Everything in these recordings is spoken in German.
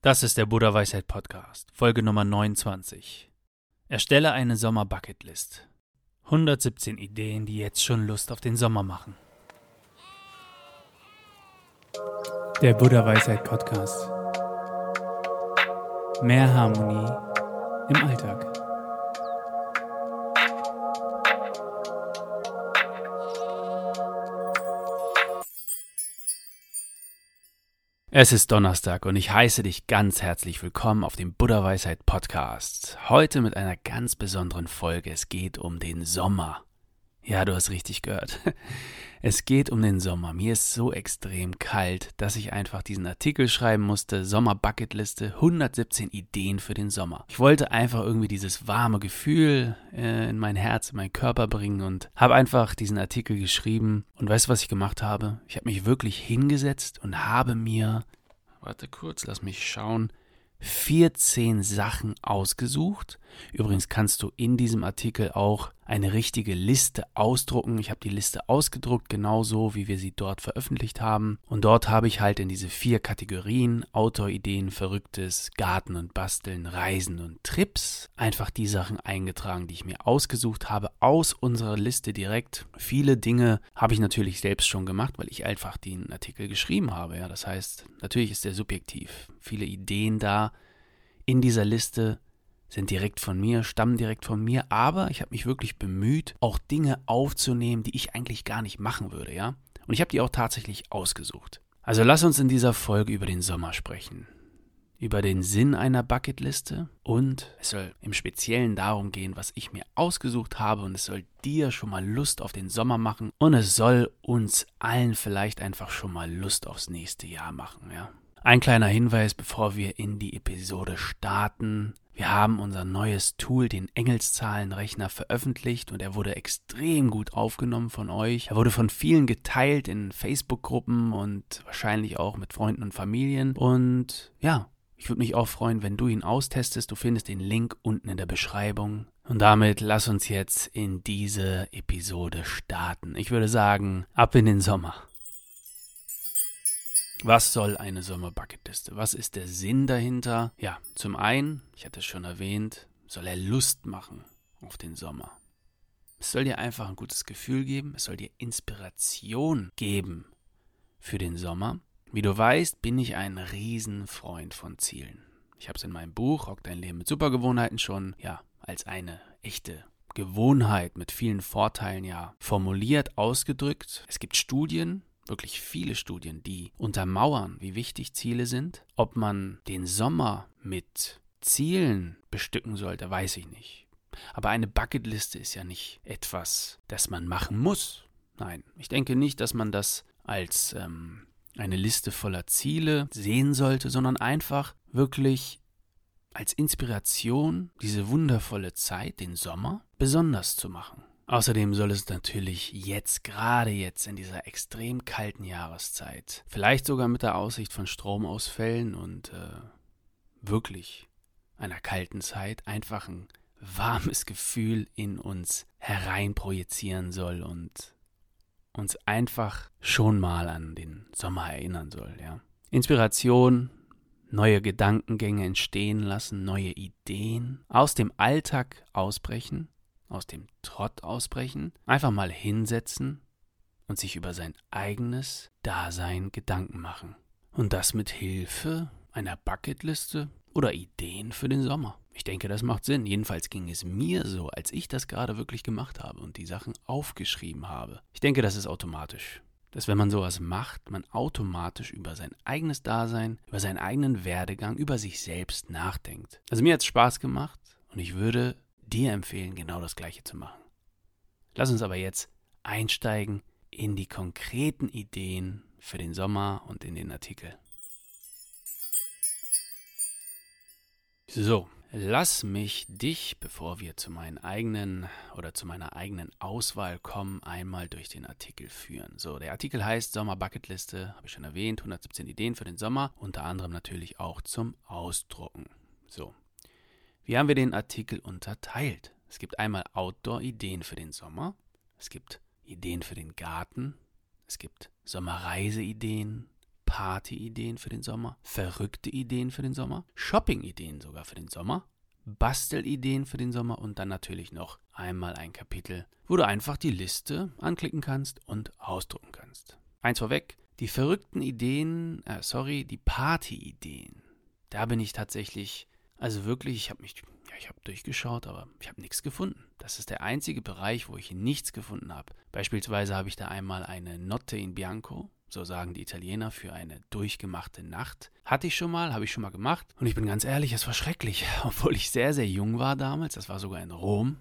Das ist der Buddha Weisheit Podcast, Folge Nummer 29. Erstelle eine Sommer-Bucketlist. 117 Ideen, die jetzt schon Lust auf den Sommer machen. Der Buddha Weisheit Podcast. Mehr Harmonie im Alltag. Es ist Donnerstag und ich heiße dich ganz herzlich willkommen auf dem Buddha Weisheit Podcast. Heute mit einer ganz besonderen Folge. Es geht um den Sommer. Ja, du hast richtig gehört. Es geht um den Sommer. Mir ist so extrem kalt, dass ich einfach diesen Artikel schreiben musste. Sommer Bucketliste, 117 Ideen für den Sommer. Ich wollte einfach irgendwie dieses warme Gefühl äh, in mein Herz, in meinen Körper bringen und habe einfach diesen Artikel geschrieben. Und weißt du, was ich gemacht habe? Ich habe mich wirklich hingesetzt und habe mir, warte kurz, lass mich schauen, 14 Sachen ausgesucht. Übrigens kannst du in diesem Artikel auch eine richtige Liste ausdrucken. Ich habe die Liste ausgedruckt, genauso wie wir sie dort veröffentlicht haben. Und dort habe ich halt in diese vier Kategorien Autorideen, Verrücktes, Garten und Basteln, Reisen und Trips einfach die Sachen eingetragen, die ich mir ausgesucht habe aus unserer Liste direkt. Viele Dinge habe ich natürlich selbst schon gemacht, weil ich einfach den Artikel geschrieben habe. Ja, das heißt, natürlich ist der subjektiv. Viele Ideen da in dieser Liste sind direkt von mir, stammen direkt von mir, aber ich habe mich wirklich bemüht, auch Dinge aufzunehmen, die ich eigentlich gar nicht machen würde, ja? Und ich habe die auch tatsächlich ausgesucht. Also lass uns in dieser Folge über den Sommer sprechen. Über den Sinn einer Bucketliste und es soll im Speziellen darum gehen, was ich mir ausgesucht habe und es soll dir schon mal Lust auf den Sommer machen und es soll uns allen vielleicht einfach schon mal Lust aufs nächste Jahr machen, ja? Ein kleiner Hinweis, bevor wir in die Episode starten. Wir haben unser neues Tool, den Engelszahlenrechner, veröffentlicht und er wurde extrem gut aufgenommen von euch. Er wurde von vielen geteilt in Facebook-Gruppen und wahrscheinlich auch mit Freunden und Familien. Und ja, ich würde mich auch freuen, wenn du ihn austestest. Du findest den Link unten in der Beschreibung. Und damit lass uns jetzt in diese Episode starten. Ich würde sagen, ab in den Sommer. Was soll eine Sommerbucketliste? Was ist der Sinn dahinter? Ja, zum einen, ich hatte es schon erwähnt, soll er Lust machen auf den Sommer. Es soll dir einfach ein gutes Gefühl geben, es soll dir Inspiration geben für den Sommer. Wie du weißt, bin ich ein Riesenfreund von Zielen. Ich habe es in meinem Buch Rock dein Leben mit Supergewohnheiten schon, ja, als eine echte Gewohnheit mit vielen Vorteilen ja formuliert, ausgedrückt. Es gibt Studien, wirklich viele Studien, die untermauern, wie wichtig Ziele sind. Ob man den Sommer mit Zielen bestücken sollte, weiß ich nicht. Aber eine Bucketliste ist ja nicht etwas, das man machen muss. Nein, ich denke nicht, dass man das als ähm, eine Liste voller Ziele sehen sollte, sondern einfach wirklich als Inspiration, diese wundervolle Zeit, den Sommer, besonders zu machen. Außerdem soll es natürlich jetzt, gerade jetzt in dieser extrem kalten Jahreszeit, vielleicht sogar mit der Aussicht von Stromausfällen und äh, wirklich einer kalten Zeit, einfach ein warmes Gefühl in uns hereinprojizieren soll und uns einfach schon mal an den Sommer erinnern soll, ja. Inspiration, neue Gedankengänge entstehen lassen, neue Ideen, aus dem Alltag ausbrechen aus dem Trott ausbrechen, einfach mal hinsetzen und sich über sein eigenes Dasein Gedanken machen. Und das mit Hilfe einer Bucketliste oder Ideen für den Sommer. Ich denke, das macht Sinn. Jedenfalls ging es mir so, als ich das gerade wirklich gemacht habe und die Sachen aufgeschrieben habe. Ich denke, das ist automatisch. Dass wenn man sowas macht, man automatisch über sein eigenes Dasein, über seinen eigenen Werdegang, über sich selbst nachdenkt. Also mir hat es Spaß gemacht und ich würde dir empfehlen, genau das gleiche zu machen. Lass uns aber jetzt einsteigen in die konkreten Ideen für den Sommer und in den Artikel. So, lass mich dich, bevor wir zu meinen eigenen oder zu meiner eigenen Auswahl kommen, einmal durch den Artikel führen. So, der Artikel heißt Sommer Bucketliste, habe ich schon erwähnt, 117 Ideen für den Sommer, unter anderem natürlich auch zum Ausdrucken. So, wie haben wir den Artikel unterteilt? Es gibt einmal Outdoor-Ideen für den Sommer, es gibt Ideen für den Garten, es gibt Sommerreise-Ideen, Party-Ideen für den Sommer, verrückte Ideen für den Sommer, Shopping-Ideen sogar für den Sommer, Bastelideen für den Sommer und dann natürlich noch einmal ein Kapitel, wo du einfach die Liste anklicken kannst und ausdrucken kannst. Eins vorweg, die verrückten Ideen, äh, sorry, die Party-Ideen, da bin ich tatsächlich, also wirklich, ich habe mich, ja, ich habe durchgeschaut, aber ich habe nichts gefunden. Das ist der einzige Bereich, wo ich nichts gefunden habe. Beispielsweise habe ich da einmal eine Notte in Bianco, so sagen die Italiener, für eine durchgemachte Nacht. Hatte ich schon mal, habe ich schon mal gemacht. Und ich bin ganz ehrlich, es war schrecklich, obwohl ich sehr, sehr jung war damals. Das war sogar in Rom.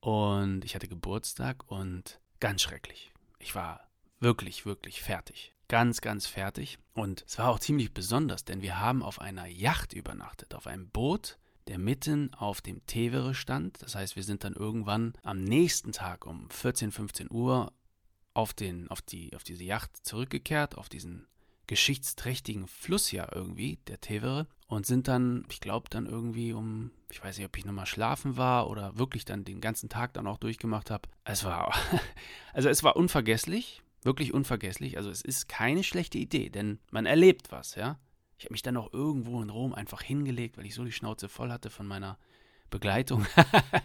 Und ich hatte Geburtstag und ganz schrecklich. Ich war wirklich, wirklich fertig ganz, ganz fertig. Und es war auch ziemlich besonders, denn wir haben auf einer Yacht übernachtet, auf einem Boot, der mitten auf dem Tevere stand. Das heißt, wir sind dann irgendwann am nächsten Tag um 14, 15 Uhr auf, den, auf, die, auf diese Yacht zurückgekehrt, auf diesen geschichtsträchtigen Fluss ja irgendwie, der Tevere, und sind dann, ich glaube, dann irgendwie um, ich weiß nicht, ob ich nochmal schlafen war oder wirklich dann den ganzen Tag dann auch durchgemacht habe. Es war, also es war unvergesslich. Wirklich unvergesslich. Also es ist keine schlechte Idee, denn man erlebt was, ja. Ich habe mich dann auch irgendwo in Rom einfach hingelegt, weil ich so die Schnauze voll hatte von meiner Begleitung.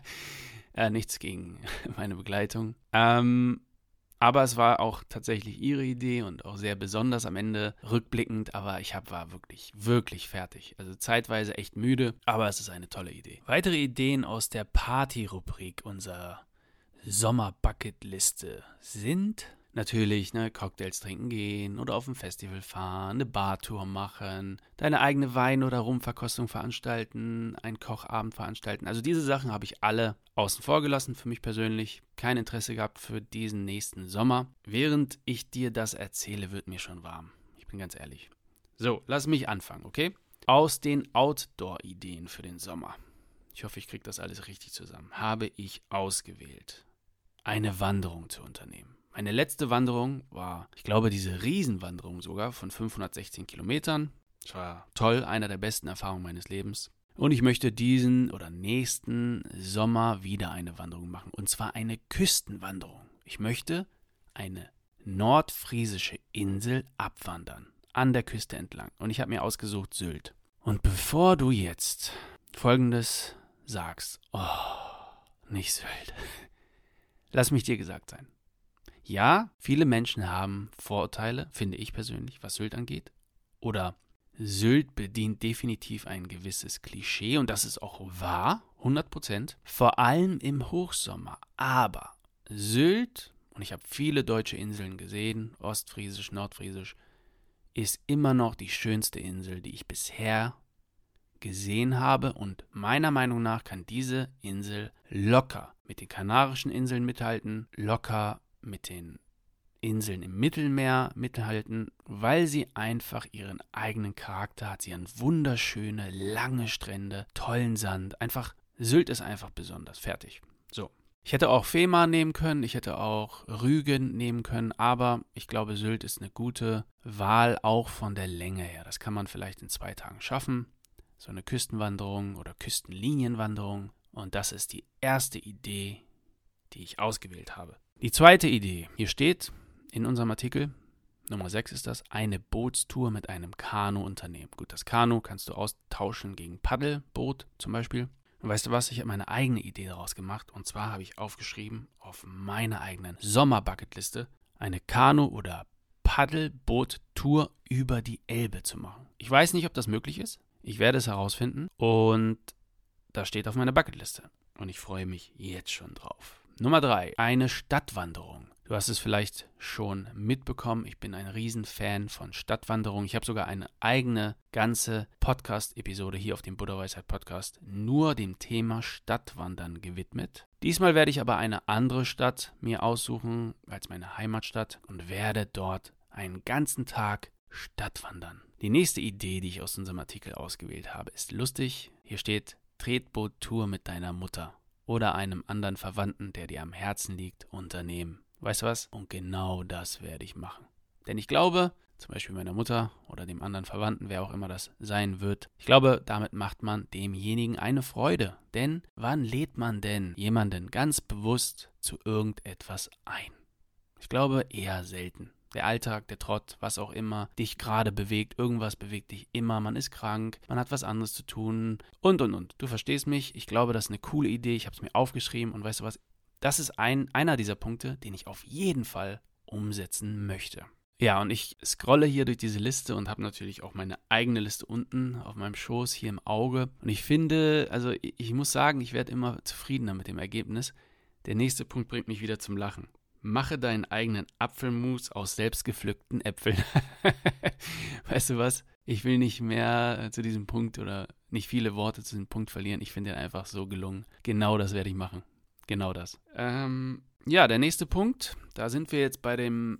äh, nichts gegen meine Begleitung. Ähm, aber es war auch tatsächlich ihre Idee und auch sehr besonders am Ende rückblickend. Aber ich hab, war wirklich, wirklich fertig. Also zeitweise echt müde, aber es ist eine tolle Idee. Weitere Ideen aus der Party-Rubrik unserer Sommer-Bucket-Liste sind Natürlich, ne, Cocktails trinken gehen oder auf ein Festival fahren, eine Bartour machen, deine eigene Wein- oder Rumverkostung veranstalten, einen Kochabend veranstalten. Also diese Sachen habe ich alle außen vor gelassen für mich persönlich. Kein Interesse gehabt für diesen nächsten Sommer. Während ich dir das erzähle, wird mir schon warm. Ich bin ganz ehrlich. So, lass mich anfangen, okay? Aus den Outdoor-Ideen für den Sommer. Ich hoffe, ich kriege das alles richtig zusammen. Habe ich ausgewählt, eine Wanderung zu unternehmen. Meine letzte Wanderung war, ich glaube, diese Riesenwanderung sogar von 516 Kilometern. Das war toll, einer der besten Erfahrungen meines Lebens. Und ich möchte diesen oder nächsten Sommer wieder eine Wanderung machen. Und zwar eine Küstenwanderung. Ich möchte eine nordfriesische Insel abwandern. An der Küste entlang. Und ich habe mir ausgesucht Sylt. Und bevor du jetzt Folgendes sagst, oh, nicht Sylt. Lass mich dir gesagt sein. Ja, viele Menschen haben Vorurteile, finde ich persönlich, was Sylt angeht. Oder Sylt bedient definitiv ein gewisses Klischee und das ist auch wahr, 100 Prozent. Vor allem im Hochsommer. Aber Sylt, und ich habe viele deutsche Inseln gesehen, ostfriesisch, nordfriesisch, ist immer noch die schönste Insel, die ich bisher gesehen habe und meiner Meinung nach kann diese Insel locker mit den Kanarischen Inseln mithalten, locker mit den Inseln im Mittelmeer mithalten, weil sie einfach ihren eigenen Charakter hat. Sie haben wunderschöne, lange Strände, tollen Sand. Einfach, Sylt ist einfach besonders. Fertig. So. Ich hätte auch Fehmarn nehmen können, ich hätte auch Rügen nehmen können, aber ich glaube, Sylt ist eine gute Wahl, auch von der Länge her. Das kann man vielleicht in zwei Tagen schaffen. So eine Küstenwanderung oder Küstenlinienwanderung. Und das ist die erste Idee, die ich ausgewählt habe. Die zweite Idee, hier steht in unserem Artikel, Nummer 6 ist das, eine Bootstour mit einem Kanu unternehmen. Gut, das Kanu kannst du austauschen gegen Paddelboot zum Beispiel. Und weißt du was, ich habe meine eigene Idee daraus gemacht. Und zwar habe ich aufgeschrieben, auf meiner eigenen Sommerbucketliste eine Kanu- oder Paddelboot-Tour über die Elbe zu machen. Ich weiß nicht, ob das möglich ist. Ich werde es herausfinden. Und das steht auf meiner Bucketliste. Und ich freue mich jetzt schon drauf. Nummer drei, eine Stadtwanderung. Du hast es vielleicht schon mitbekommen, ich bin ein Riesenfan von Stadtwanderungen. Ich habe sogar eine eigene ganze Podcast-Episode hier auf dem Buddha Weisheit Podcast nur dem Thema Stadtwandern gewidmet. Diesmal werde ich aber eine andere Stadt mir aussuchen als meine Heimatstadt und werde dort einen ganzen Tag Stadtwandern. Die nächste Idee, die ich aus unserem Artikel ausgewählt habe, ist lustig. Hier steht Tretboot-Tour mit deiner Mutter oder einem anderen Verwandten, der dir am Herzen liegt, unternehmen. Weißt du was? Und genau das werde ich machen. Denn ich glaube, zum Beispiel meiner Mutter oder dem anderen Verwandten, wer auch immer das sein wird, ich glaube, damit macht man demjenigen eine Freude. Denn wann lädt man denn jemanden ganz bewusst zu irgendetwas ein? Ich glaube eher selten. Der Alltag, der Trott, was auch immer dich gerade bewegt. Irgendwas bewegt dich immer. Man ist krank, man hat was anderes zu tun und und und. Du verstehst mich. Ich glaube, das ist eine coole Idee. Ich habe es mir aufgeschrieben und weißt du was? Das ist ein, einer dieser Punkte, den ich auf jeden Fall umsetzen möchte. Ja, und ich scrolle hier durch diese Liste und habe natürlich auch meine eigene Liste unten auf meinem Schoß hier im Auge. Und ich finde, also ich muss sagen, ich werde immer zufriedener mit dem Ergebnis. Der nächste Punkt bringt mich wieder zum Lachen. Mache deinen eigenen Apfelmus aus selbstgepflückten Äpfeln. weißt du was? Ich will nicht mehr zu diesem Punkt oder nicht viele Worte zu diesem Punkt verlieren. Ich finde ihn einfach so gelungen. Genau das werde ich machen. Genau das. Ähm, ja, der nächste Punkt. Da sind wir jetzt bei dem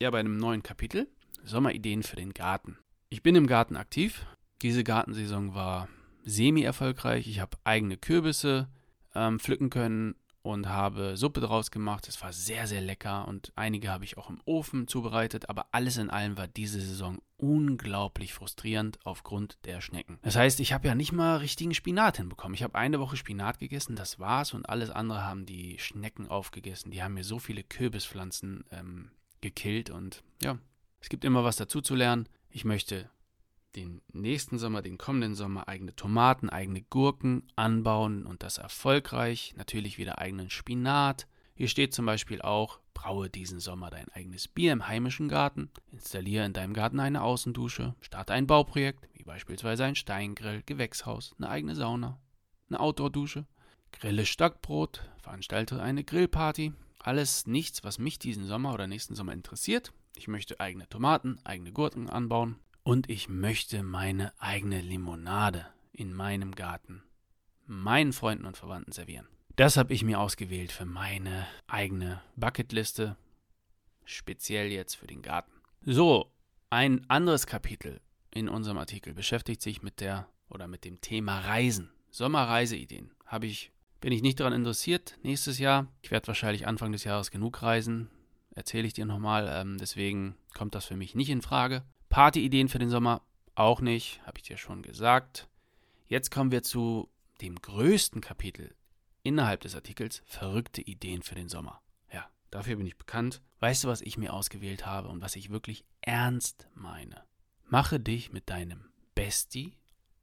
ja bei einem neuen Kapitel. Sommerideen für den Garten. Ich bin im Garten aktiv. Diese Gartensaison war semi-erfolgreich. Ich habe eigene Kürbisse ähm, pflücken können und habe Suppe draus gemacht. Es war sehr, sehr lecker und einige habe ich auch im Ofen zubereitet. Aber alles in allem war diese Saison unglaublich frustrierend aufgrund der Schnecken. Das heißt, ich habe ja nicht mal richtigen Spinat hinbekommen. Ich habe eine Woche Spinat gegessen, das war's und alles andere haben die Schnecken aufgegessen. Die haben mir so viele Kürbispflanzen ähm, gekillt und ja, es gibt immer was dazu zu lernen. Ich möchte den nächsten Sommer, den kommenden Sommer eigene Tomaten, eigene Gurken anbauen und das erfolgreich. Natürlich wieder eigenen Spinat. Hier steht zum Beispiel auch, braue diesen Sommer dein eigenes Bier im heimischen Garten, installiere in deinem Garten eine Außendusche, starte ein Bauprojekt, wie beispielsweise ein Steingrill, Gewächshaus, eine eigene Sauna, eine Outdoor-Dusche, grille Stockbrot, veranstalte eine Grillparty, alles nichts, was mich diesen Sommer oder nächsten Sommer interessiert. Ich möchte eigene Tomaten, eigene Gurken anbauen und ich möchte meine eigene Limonade in meinem Garten meinen Freunden und Verwandten servieren. Das habe ich mir ausgewählt für meine eigene Bucketliste, speziell jetzt für den Garten. So, ein anderes Kapitel in unserem Artikel beschäftigt sich mit der oder mit dem Thema Reisen. Sommerreiseideen habe ich bin ich nicht daran interessiert nächstes Jahr. Ich werde wahrscheinlich Anfang des Jahres genug reisen. Erzähle ich dir nochmal. Ähm, deswegen kommt das für mich nicht in Frage. Partyideen für den Sommer auch nicht, habe ich dir schon gesagt. Jetzt kommen wir zu dem größten Kapitel innerhalb des Artikels: verrückte Ideen für den Sommer. Ja, dafür bin ich bekannt. Weißt du, was ich mir ausgewählt habe und was ich wirklich ernst meine? Mache dich mit deinem Bestie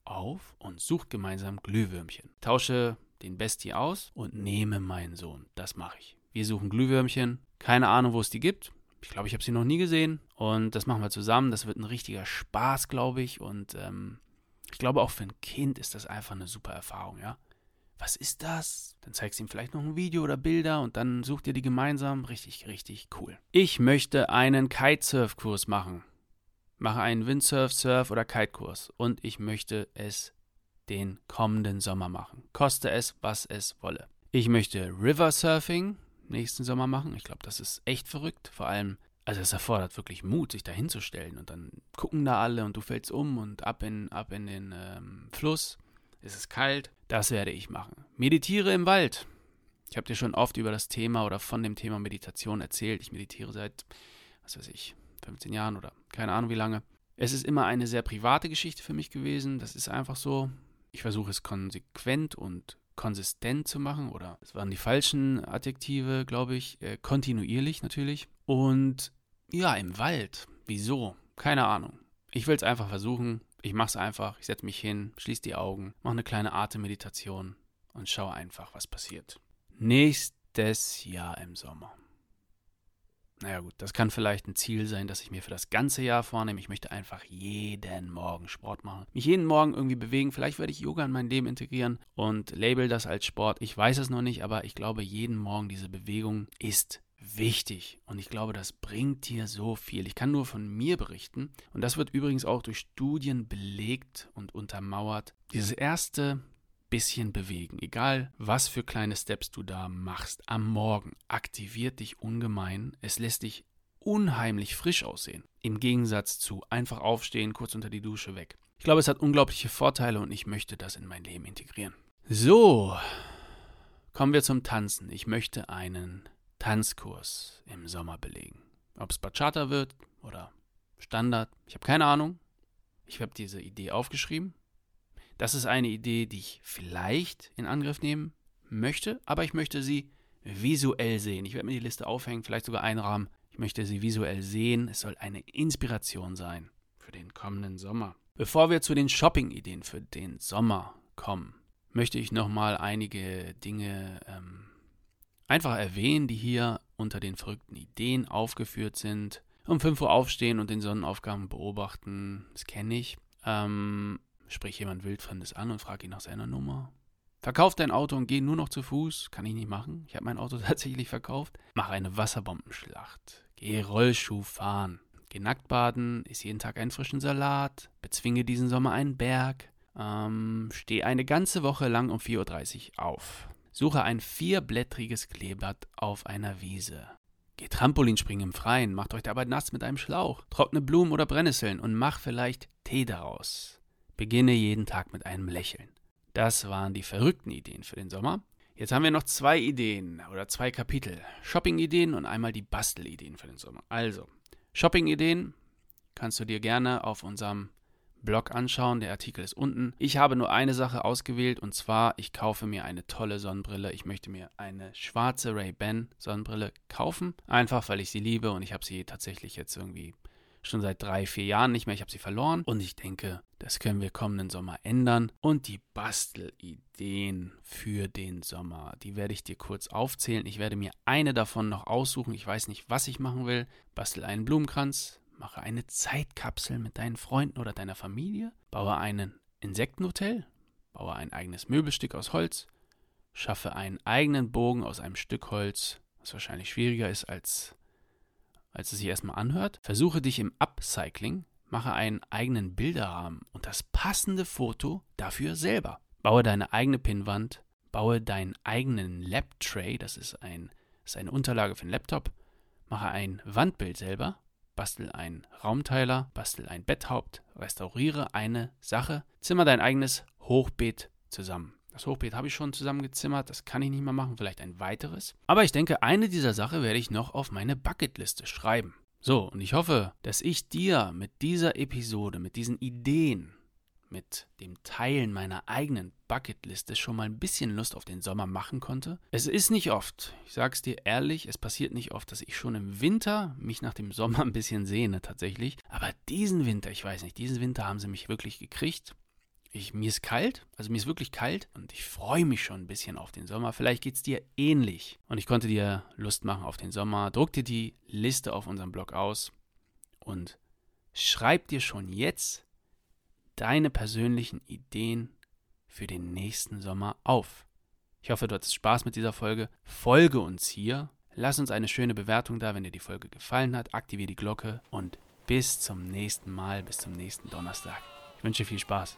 auf und sucht gemeinsam Glühwürmchen. Tausche den Bestie aus und nehme meinen Sohn. Das mache ich. Wir suchen Glühwürmchen. Keine Ahnung, wo es die gibt. Ich glaube, ich habe sie noch nie gesehen. Und das machen wir zusammen. Das wird ein richtiger Spaß, glaube ich. Und ähm, ich glaube, auch für ein Kind ist das einfach eine super Erfahrung, ja. Was ist das? Dann zeigst du ihm vielleicht noch ein Video oder Bilder und dann sucht ihr die gemeinsam. Richtig, richtig cool. Ich möchte einen Kitesurf-Kurs machen. Mache einen Windsurf, Surf oder Kite-Kurs. Und ich möchte es den kommenden Sommer machen. Koste es, was es wolle. Ich möchte River Surfing nächsten Sommer machen. Ich glaube, das ist echt verrückt. Vor allem, also es erfordert wirklich Mut, sich da hinzustellen und dann gucken da alle und du fällst um und ab in, ab in den ähm, Fluss. Es ist kalt. Das werde ich machen. Meditiere im Wald. Ich habe dir schon oft über das Thema oder von dem Thema Meditation erzählt. Ich meditiere seit, was weiß ich, 15 Jahren oder keine Ahnung wie lange. Es ist immer eine sehr private Geschichte für mich gewesen. Das ist einfach so. Ich versuche es konsequent und konsistent zu machen, oder es waren die falschen Adjektive, glaube ich, äh, kontinuierlich natürlich. Und ja, im Wald. Wieso? Keine Ahnung. Ich will es einfach versuchen. Ich mache es einfach. Ich setze mich hin, schließe die Augen, mache eine kleine Atemmeditation und schaue einfach, was passiert. Nächstes Jahr im Sommer. Naja gut, das kann vielleicht ein Ziel sein, das ich mir für das ganze Jahr vornehme. Ich möchte einfach jeden Morgen Sport machen. Mich jeden Morgen irgendwie bewegen. Vielleicht werde ich Yoga in mein Leben integrieren und label das als Sport. Ich weiß es noch nicht, aber ich glaube, jeden Morgen diese Bewegung ist wichtig. Und ich glaube, das bringt dir so viel. Ich kann nur von mir berichten. Und das wird übrigens auch durch Studien belegt und untermauert. Dieses erste bisschen bewegen. Egal, was für kleine Steps du da machst am Morgen, aktiviert dich ungemein. Es lässt dich unheimlich frisch aussehen. Im Gegensatz zu einfach aufstehen, kurz unter die Dusche weg. Ich glaube, es hat unglaubliche Vorteile und ich möchte das in mein Leben integrieren. So, kommen wir zum Tanzen. Ich möchte einen Tanzkurs im Sommer belegen. Ob es Bachata wird oder Standard, ich habe keine Ahnung. Ich habe diese Idee aufgeschrieben das ist eine Idee, die ich vielleicht in Angriff nehmen möchte, aber ich möchte sie visuell sehen. Ich werde mir die Liste aufhängen, vielleicht sogar einrahmen. Ich möchte sie visuell sehen. Es soll eine Inspiration sein für den kommenden Sommer. Bevor wir zu den Shopping-Ideen für den Sommer kommen, möchte ich nochmal einige Dinge ähm, einfach erwähnen, die hier unter den verrückten Ideen aufgeführt sind. Um 5 Uhr aufstehen und den Sonnenaufgang beobachten, das kenne ich. Ähm, sprich jemand Wildfremdes an und frage ihn nach seiner Nummer. Verkauf dein Auto und geh nur noch zu Fuß. Kann ich nicht machen. Ich habe mein Auto tatsächlich verkauft. Mach eine Wasserbombenschlacht. Geh Rollschuh fahren. Geh nackt baden. Iss jeden Tag einen frischen Salat. Bezwinge diesen Sommer einen Berg. Ähm, steh eine ganze Woche lang um 4.30 Uhr auf. Suche ein vierblättriges Kleeblatt auf einer Wiese. Geh Trampolinspringen im Freien, macht euch dabei nass mit einem Schlauch, trockne Blumen oder Brennnesseln und mach vielleicht Tee daraus. Beginne jeden Tag mit einem Lächeln. Das waren die verrückten Ideen für den Sommer. Jetzt haben wir noch zwei Ideen oder zwei Kapitel. Shopping-Ideen und einmal die Bastel-Ideen für den Sommer. Also, Shopping-Ideen kannst du dir gerne auf unserem Blog anschauen. Der Artikel ist unten. Ich habe nur eine Sache ausgewählt und zwar, ich kaufe mir eine tolle Sonnenbrille. Ich möchte mir eine schwarze Ray-Ban Sonnenbrille kaufen. Einfach, weil ich sie liebe und ich habe sie tatsächlich jetzt irgendwie schon seit drei, vier Jahren nicht mehr. Ich habe sie verloren und ich denke, das können wir kommenden Sommer ändern. Und die Bastelideen für den Sommer, die werde ich dir kurz aufzählen. Ich werde mir eine davon noch aussuchen. Ich weiß nicht, was ich machen will. Bastel einen Blumenkranz, Mache eine Zeitkapsel mit deinen Freunden oder deiner Familie. Baue ein Insektenhotel. Baue ein eigenes Möbelstück aus Holz. Schaffe einen eigenen Bogen aus einem Stück Holz, was wahrscheinlich schwieriger ist, als, als es sich erstmal anhört. Versuche dich im Upcycling. Mache einen eigenen Bilderrahmen und das passende Foto dafür selber. Baue deine eigene Pinnwand. Baue deinen eigenen Lab-Tray. Das ist, ein, ist eine Unterlage für einen Laptop. Mache ein Wandbild selber bastel einen Raumteiler, bastel ein Betthaupt, restauriere eine Sache, zimmer dein eigenes Hochbeet zusammen. Das Hochbeet habe ich schon zusammengezimmert, das kann ich nicht mehr machen, vielleicht ein weiteres. Aber ich denke, eine dieser Sachen werde ich noch auf meine Bucketliste schreiben. So, und ich hoffe, dass ich dir mit dieser Episode, mit diesen Ideen mit dem Teilen meiner eigenen Bucketliste schon mal ein bisschen Lust auf den Sommer machen konnte. Es ist nicht oft, ich sag's dir ehrlich, es passiert nicht oft, dass ich schon im Winter mich nach dem Sommer ein bisschen sehne tatsächlich. Aber diesen Winter, ich weiß nicht, diesen Winter haben sie mich wirklich gekriegt. Ich, mir ist kalt, also mir ist wirklich kalt und ich freue mich schon ein bisschen auf den Sommer. Vielleicht geht es dir ähnlich. Und ich konnte dir Lust machen auf den Sommer. Druck dir die Liste auf unserem Blog aus und schreib dir schon jetzt deine persönlichen Ideen für den nächsten Sommer auf. Ich hoffe, du hattest Spaß mit dieser Folge. Folge uns hier. Lass uns eine schöne Bewertung da, wenn dir die Folge gefallen hat. Aktiviere die Glocke und bis zum nächsten Mal, bis zum nächsten Donnerstag. Ich wünsche viel Spaß.